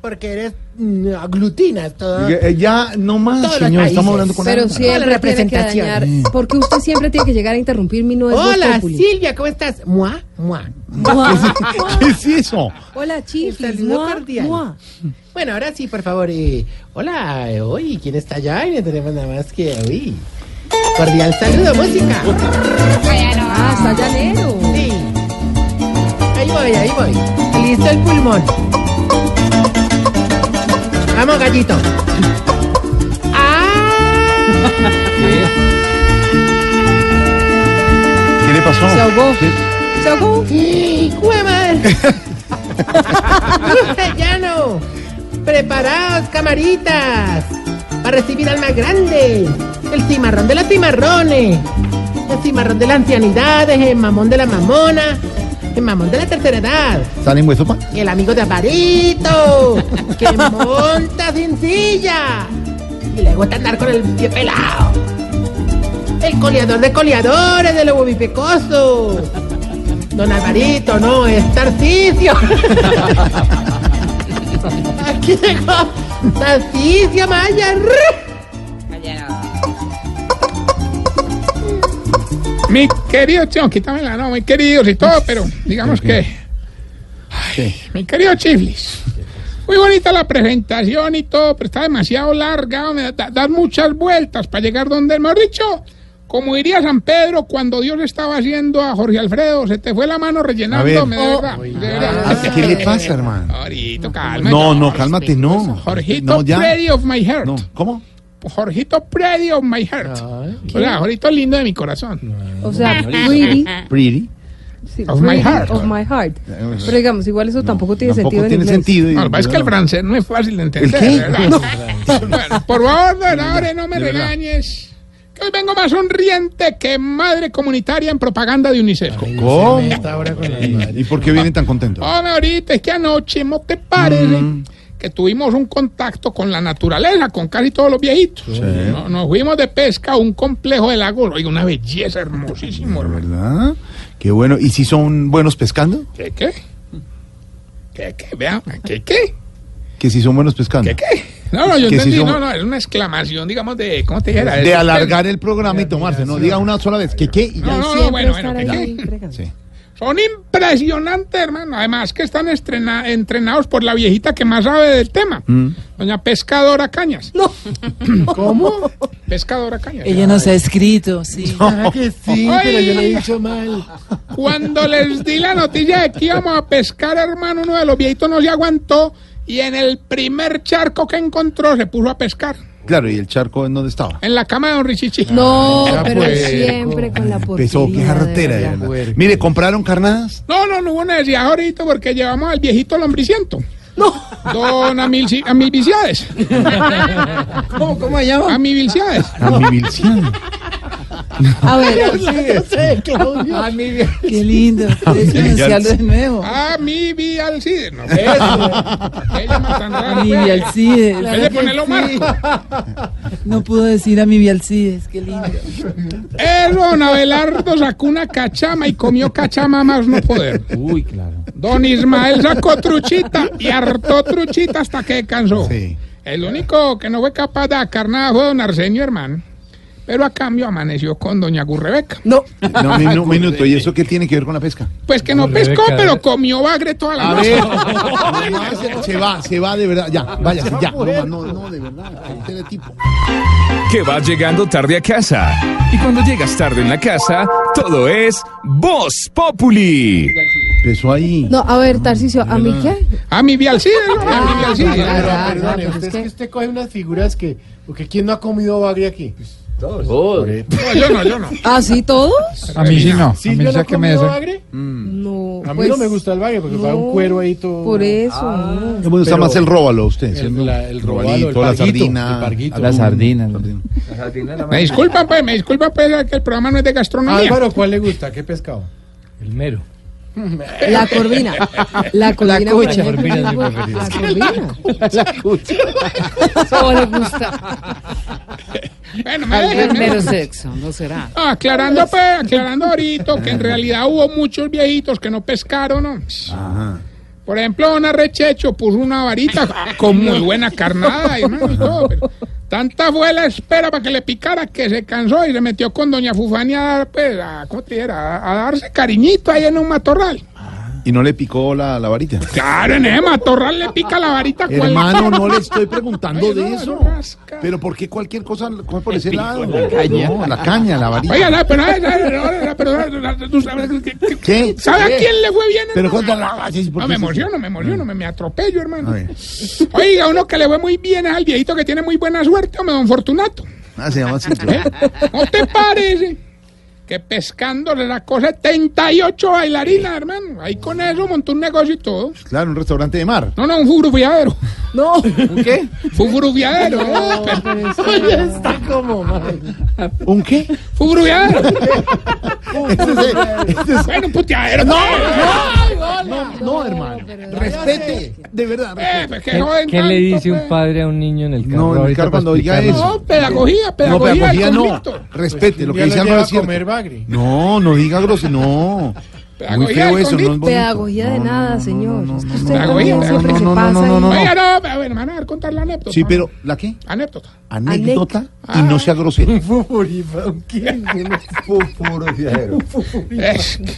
porque eres mm, aglutinas todo. Eh, eh, Ya, no más, Todos los señor, estamos hablando con Pero siempre tiene que representación. dañar. Porque usted siempre tiene que llegar a interrumpir mi nuevo Hola, Silvia, ¿cómo estás? Mua, mua. ¿Qué es eso? Hola, chiflis. saludo Mua, cordial. mua. Bueno, ahora sí, por favor. eh, hola, eh, hoy, ¿quién está allá? Y no tenemos nada más que hoy. Cordial saludo, música. Ah, está llanero. Sí. Ahí voy, ahí voy. Listo el pulmón. Vamos, gallito. ¡Ah! ¿Qué le pasó? Se ahogó. ¿Se ahogó? ¡Jueman! ¡Ya no! ¡Preparaos, camaritas! Para recibir al más grande. El cimarrón de los cimarrones. El cimarrón de la ancianidad. El mamón de la mamona. El mamón de la tercera edad. ¿Sale en sopa? Y el amigo de Aparito. Que monta sin silla. Y le gusta andar con el pie pelado. El coleador de coleadores de lo bipecoso. Don Alvarito, no, es Tarcicio. Aquí llegó Tarcicio Maya. Mi querido, no, quítamela, no, muy queridos y todo, pero digamos que. ¿Qué? Mi querido Chiflis. Muy bonita la presentación y todo, pero está demasiado larga. Me da, das muchas vueltas para llegar donde, mejor dicho, como diría San Pedro cuando Dios estaba haciendo a Jorge Alfredo, se te fue la mano rellenándome, de ver. verdad. de verdad. Ah, ¿Qué le pasa, hermano? Ahorita, calma. No, no, cálmate, no. Jorgito No, ya. Of my heart. No, ¿cómo? Jorgito Pretty of my heart. O sea, Jorgito lindo de mi corazón. O sea, pretty. Pretty. sí, Of my heart. Of my heart. Pero digamos, igual eso tampoco tiene Tampoco sentido en tiene inglés. sentido. No, es que el francés no es fácil de entender. Bueno, por favor, don Aure, no me regañes. Que hoy vengo más sonriente que madre comunitaria en propaganda de UNICEF. ¿Cómo? ¿Y por qué vienen tan contentos? Hombre, ahorita es que anoche, ¿no te parece? Mm. Que tuvimos un contacto con la naturaleza, con casi todos los viejitos. No- Nos, fuimos de pesca a un complejo de lagos. Oiga, una belleza hermosísima. ¿Verdad? Qué bueno. ¿Y si son buenos pescando? ¿Qué, qué? ¿Qué, qué? Vea, ¿qué, qué? Que si son buenos pescando. ¿Qué, qué? No, no, yo si entendí, son- no, no, es una exclamación, digamos, de, ¿cómo te dijera? De alargar el programa y tomarse, no diga una sola vez. ¿Qué qué? Y ya. No, no, bueno, bueno, ¿qué. Sí. Son impresionantes, hermano. Además que están estrena- entrenados por la viejita que más sabe del tema, Mm. doña Pescadora Cañas. No. ¿Cómo? Pescadora Cañas. Ella nos ha escrito, sí. Ah, que sí, Ay. pero yo le he dicho mal. Cuando les di la noticia de que íbamos a pescar, hermano, uno de los viejitos no se aguantó y en el primer charco que encontró se puso a pescar. Claro, ¿y el charco en dónde estaba? En la cama de don Richichi. No, Ya pero puerco. siempre con la porquería. Pesó, qué jartera. de verdad. Mire, ¿compraron carnadas? No, no, no hubo necesidad ahorita porque llevamos al viejito lombriciento. No. Don Amilci- Amilviciades. ¿Cómo, cómo se llama? Amilviciades. Amibilciano. A ver, Yo sé, Claudio. Qué lindo. De nuevo. Amilvialcides. No, ¿qué es eso? ¿Qué llama tan raro? Mi pues? Vialcides. En vez de ponerlo marco. No pudo decir a mi Vialcides. Qué lindo. Eh, don Abelardo sacó una cachama y comió cachama más no poder. Uy, claro. Don Ismael sacó truchita y hartó truchita hasta que cansó. Sí. El único que no fue capaz de sacar nada fue don Arsenio, hermano. Pero a cambio amaneció con doña Gurrebeca. no. No, minu- minuto. ¿Y eso qué tiene que ver con la pesca? Pues que no pescó, pero comió bagre toda la A noche. se, se va, se va de verdad. Ya, vaya, ya. No, no, no, de verdad. Este de tipo. que vas llegando tarde a casa. Y cuando llegas tarde en la casa, todo es Voz Populi. Empezó ahí. No, a ver, Tarcicio, ¿a mí qué? A mi Vialcides, ¿no? A mi Vialcides. Ah, pero usted es que que- usted coge unas figuras que. Porque ¿quién no ha comido bagre aquí? Todos. No, yo no, yo no. ¿Ah, sí, todos? A mí sí no. A ¿Sí mí ha que me bagre? No. A mí pues, no me gusta el bagre porque va un cuero ahí todo. Por eso. no. Me gusta Pero- más el róbalo, usted. El, la- el robalo, robalito, el la sardina. el parguito. La sardina. Me disculpan, pues, me disculpan, pues, que el programa no es de gastronomía. Álvaro, ¿cuál le gusta? ¿Qué pescado? La corvina. La corvina. cucha. por ejemplo, Corvina es mi La corvina. La cucha. ¿Cómo le gusta? Bueno, me dejan, me dejan. sexo, ¿no será? Ah, aclarando, pues, aclarando ahorita que en realidad hubo muchos viejitos que no pescaron, ¿no? Ajá. Por ejemplo, don Arrechecho puso una varita con muy buena carnada, hermano, y todo. pero tanta fue la espera para que le picara que se cansó y se metió con doña Fufania a, dar, pues, a, ¿cómo te dijera? a, a darse cariñito ahí en un matorral. Y no le picó la, la varita. Claro, en ese matorral le pica la varita. Hermano, no le estoy preguntando Ay, de no, eso. rasca. Pero ¿por qué cualquier cosa coge por ese lado? La caña. la caña, la varita. Oiga, no, pero, sabes que- que- ¿Qué? ¿Sabe a quién le fue bien? Pero cuéntala. ay, ¿por No, qué me emociono, me emociono, me, me atropello, hermano. Oiga, uno que le fue muy bien es al viejito que tiene muy buena suerte, hombre, don Fortunato. Ah, se llama así. ¿Eh? ¿No te parece que pescando le sacó 78 bailarinas, hermano? Ahí con eso montó un negocio y todo. Claro, un restaurante de mar. No, no, un furufiadero. No. ¿Un qué? Fue un furufiadero. ¿eh? ¿Un qué? Este es- este es- Bueno, un puteadero. No, pues. no, no, hermano. Respete. De verdad. Eh, pues, que ¿Qué, le dice un pues. padre a un niño en el carro? No, en el cuando diga explicarlo? eso. No, pedagogía, No, pedagogía, pedagogía del no. Respete. Lo que dice Álvaro es cierto. bagre. No, no diga grosero. No. Muy Pedagogía feo del eso, no es bonito. Pedagogía de nada, señor. no, no, Es que no, usted no. Pedagogía, siempre no, se pasa. no, no, no. Oiga, no, a ver, me van a dar contar la anécdota. Sí, pero ¿la qué? Anécdota. Anécdota Ah. y no sea grosero. Es que-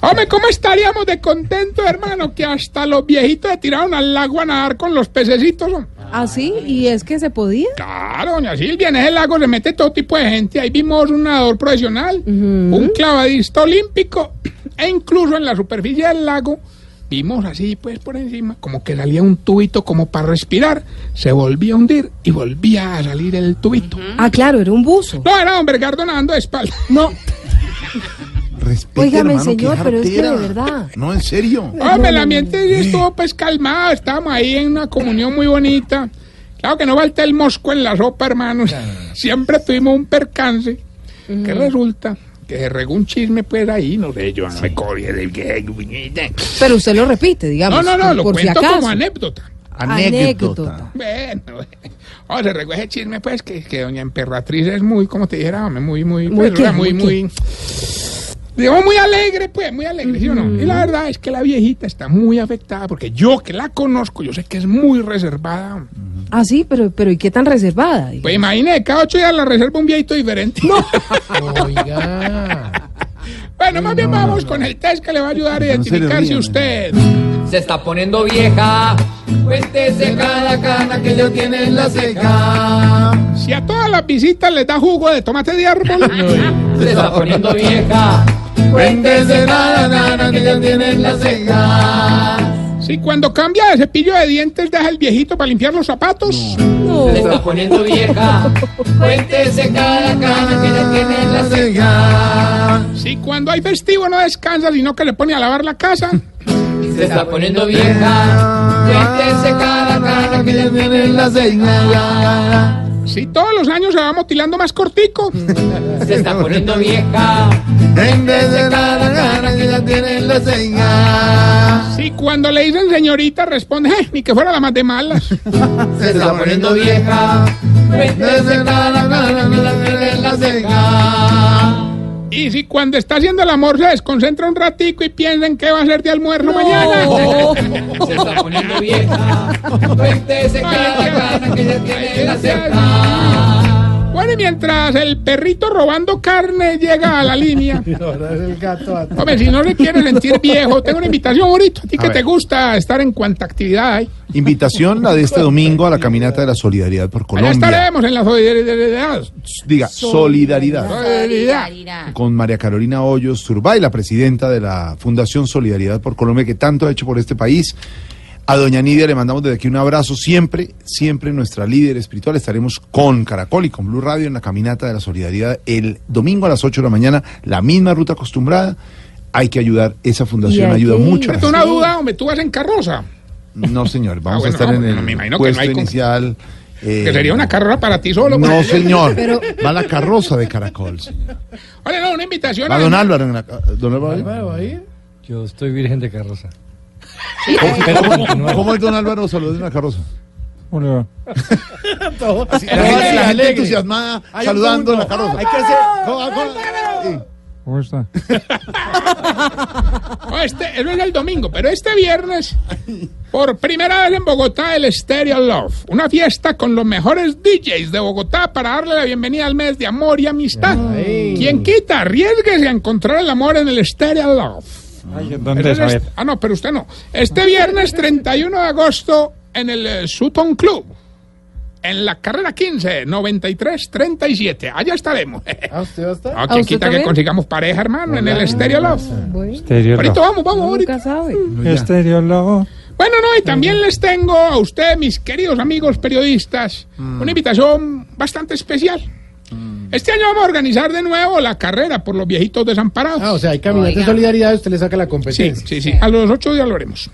Hombre, ¿cómo estaríamos de contento, hermano? Que hasta los viejitos se tiraron al lago a nadar con los pececitos. ¿Ah, sí? ¿Y es que se podía? Claro, doña Silvia, en ese lago se mete todo tipo de gente. Ahí vimos un nadador profesional, un clavadista olímpico, e incluso en la superficie del lago vimos así, pues por encima, como que salía un tubito como para respirar, se volvía a hundir y volvía a salir el tubito. Ah, claro, era un buzo. No, era don Bergardo nadando de espalda. No. Respete, hermano, qué señor, pero es que de verdad. No, en serio. Hombre, el ambiente sí estuvo pues calmado, estábamos ahí en una comunión muy bonita. Claro que no falta el mosco en la sopa, hermanos. Siempre tuvimos un percance. Que resulta que se regó un chisme pues ahí, no sé, yo no me corrí del que... Pero usted lo repite, digamos. No, no, no, lo por si cuento acaso. como anécdota. Anécdota. Bueno, oh, se regó ese chisme pues que, que doña Emperatriz es muy, como te dijera, hombre, muy, muy, ¿Muy pues, qué? ¿Muy muy... Digamos muy alegre, pues, muy alegre, ¿sí o no? Y la verdad es que la viejita está muy afectada porque yo que la conozco, yo sé que es muy reservada. Ah, sí, pero, pero ¿y qué tan reservada? Pues imagínate, cada ocho días la reserva un viejito diferente. Oiga. bueno, más bien vamos con el test que le va a ayudar a No se le rían, usted... Se está poniendo vieja. Cuéntese cada cana que ya tiene en la ceja. Si a todas las visitas les da jugo de tomate de árbol, Se está poniendo vieja. Cuéntese cada cana que ya tiene en la ceja. si cuando cambia de cepillo de dientes deja el viejito para limpiar los zapatos, No. Se está poniendo vieja. Cuéntese cada cana que ya tiene en la ceja. si cuando hay festivo no descansa, sino que le pone a lavar la casa, Se está poniendo vieja. Cuéntese cada cana que ya tiene en la ceja. Si todos los años se va motilando más cortico, Se está poniendo vieja. Cuéntese cada cana que ya tiene en la ceja. si cuando le dicen señorita responde, "Eh, ni que fuera la más de malas, Se está poniendo vieja. Cuéntese cada cana que ya tiene en la ceja. Y si cuando está haciendo el amor se desconcentra un ratico y piensa en qué va a hacer de almuerzo mañana. Se está poniendo vieja. Cuéntese cada cana que ya tiene en la ceja. Bueno, y mientras el perrito robando carne llega a la línea. Hombre, si no le quiere sentir viejo, tengo una invitación ahorita. A ti que ver. te gusta estar en cuanta actividad hay. Invitación la de este domingo a la caminata de la solidaridad por Allá Colombia. estaremos en la solidaridad. Diga, solidaridad. Solidaridad. Con María Carolina Hoyos Turbay, la presidenta de la Fundación Solidaridad por Colombia, que tanto ha hecho por este país. A doña Nidia le mandamos desde aquí un abrazo. Siempre, siempre nuestra líder espiritual. Estaremos con Caracol y con Blue Radio en la caminata de la solidaridad el domingo a las 8 de la mañana. La misma ruta acostumbrada. Hay que ayudar. Esa fundación ayuda mucho. a la Tengo una gente. duda, hombre, tú vas en carroza. No, señor. Vamos Ah, bueno, a estar no, en el me no puesto inicial. eh, Que sería una carroza para ti solo. No, pues. señor. Pero- Va la carroza de Caracol. señor. Oye, no, una invitación. Va a- don Álvaro en la ¿Don Álvaro? Yo estoy virgen de carroza. ¿Cómo, cómo es don Álvaro saludando en la carroza? Así, la gente, la gente entusiasmada Hay un saludando en la punto. carroza. Hay que hacer. ¿Cómo- cómo- sí. ¿Cómo está? No, este, eso es el domingo, pero este viernes, por primera vez en Bogotá, el Stereo Love. Una fiesta con los mejores DJs de Bogotá para darle la bienvenida al mes de amor y amistad. Quien quita, arriesguese a encontrar el amor en el Stereo Love. Ay, ¿Dónde es? es A este- ah, no, pero usted no. Este viernes 31 de agosto en el eh, Sutton Club. En la carrera 15, 93, 37. Allá estaremos. ¿Ah, usted va a estar? Ah, ¿A usted quita que también? consigamos pareja, hermano, en el Stereo Love. Bueno, Stereo Ahorita Love. vamos, vamos, ahorita. nunca sabe. Stereo Love. Bueno, no, y también les tengo a ustedes, mis queridos amigos periodistas, una invitación bastante especial. Este año vamos a organizar de nuevo la carrera por los viejitos desamparados. Ah, o sea, hay caminata de solidaridad, usted le saca la Sí, competencia. sí, sí. A los ocho días lo haremos.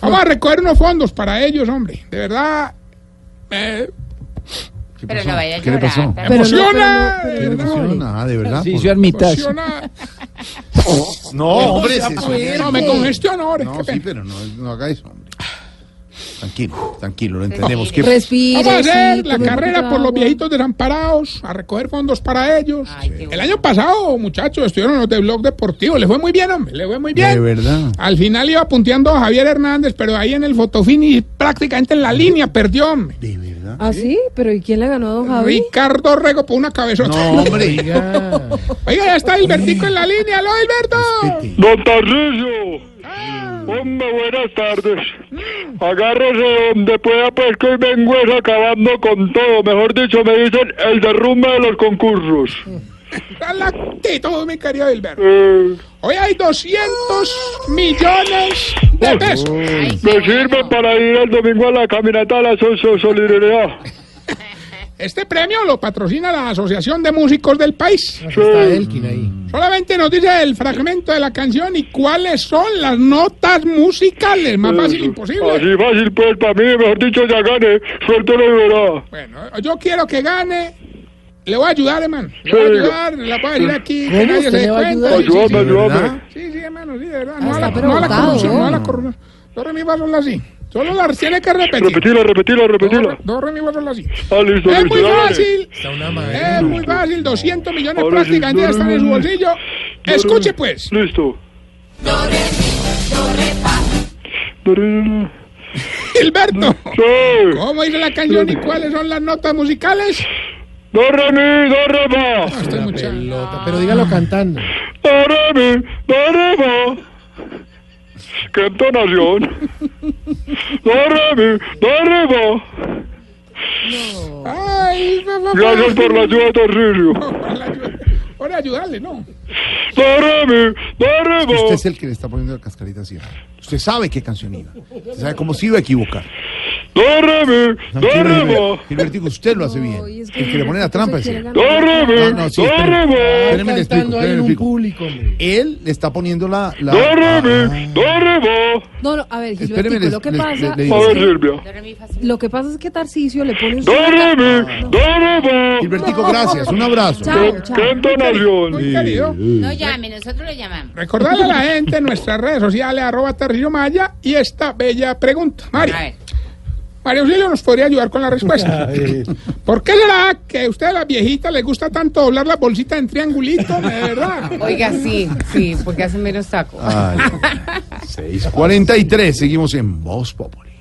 Vamos a recoger unos fondos para ellos, hombre. De verdad. eh, ¿Qué Pero no vaya a ¿Qué le llorar. pasó? no, emociona. pero no, de verdad. por- emociona. No, hombre, No, no, me congestionó ahora. No, sí, pena. pero no, no haga eso. Tranquilo, tranquilo, lo entendemos. ¿Qué- Respire. Vamos a hacer sí, la carrera por los viejitos desamparados, a recoger fondos para ellos. Ay, El año pasado, muchachos, estuvieron los de Blog Deportivo. Le fue muy bien, hombre. Le fue muy bien. De verdad. Al final iba punteando a Javier Hernández, pero ahí en el fotofini prácticamente en la línea perdió, hombre. De verdad. ¿Ah, sí? ¿Pero y quién le ganó a don Javi? Ricardo Rego por una cabezota. No, hombre. Oiga. Oiga, ya está Hilbertico en la línea. ¡Aló, Hilberto! Don. Hombre, buenas tardes. Agárrese donde pueda, pues que hoy vengo es acabando con todo. Mejor dicho, me dicen el derrumbe de los concursos. Galactito, mi querido Hilberto. Eh, Hoy hay 200 millones de pesos. Ay, me sirve para ir el domingo a la caminata a la so- so- solidaridad. Este premio lo patrocina la Asociación de Músicos del país. Está Elkin ahí. Solamente nos dice el fragmento de la canción y cuáles son las notas musicales. Más fácil imposible. Así fácil, pues, para mí, mejor dicho, ya gane. Suerte lo verá. Bueno, yo quiero que gane. Le voy a ayudar, hermano. Le voy a ayudar. La voy a decir aquí. Que nadie ¿Usted se dé le va a cuenta. ayudar? Sí, sí, Ayúdame, ¿De ayúdame. Sí, sí, hermano, sí, de verdad. Ah, No a la, no a la botado, corrupción, ¿no? no a la corrupción. Re, mi, si. Solo las tiene que repetir. Repetila, repetila, repetila. re- do, re, la, si. Ah, listo, Es listo. muy fácil. Está. Es muy fácil. 200 millones prácticamente están en su bolsillo. Escuche, pues. Listo. Gilberto. Sí. ¿Cómo dice la canción y cuáles son las notas musicales? Do, re, mi, do, re, fa. Estoy muy chévere. Pelota, Pero dígalo cantando. Do, re, mi, do, re, fa. ¡Qué entonación! Do, re, mi, do, re, fa. Ay. Gracias por la ayuda, Tarcisio. Por la ayuda- por ayudarle, ¿no? Do, re, mi, do, re, fa. Usted es el que le está poniendo la cascarita así. Usted sabe qué canción iba. Usted sabe cómo se iba a equivocar. Do, re, mi, do, Tranquilo, re, Gilberto. fa. Gilbertico, usted lo hace bien. Es que El que le pone la trampa es él. ganar. Do, re, mi, No, no, sí, explico, ahí en un público, hombre. Él le está poniendo la... la Do, re, ah. No, no, a ver, Gilbertico, les- lo que les- pasa... le- A ver, Silvia. Lo que pasa es que Tarcisio le pone... Do, re, mi, do, re, fa. Gilbertico, gracias. Un abrazo. Chao, ¡Qué, chao. qué entonación! Muy querido. No llame, nosotros le llamamos. Recordarle a la gente en nuestras redes sociales, arroba Tarrillo Maya, y esta bella pregunta. Mario, A ver. Mario Auxilio nos podría ayudar con la respuesta. ¿Por qué será que a ustedes las viejitas les gusta tanto doblar la bolsita en triangulito? De verdad. Oiga, sí, sí, porque hace menos taco. Ay, 6.43, seguimos en Voz Populi.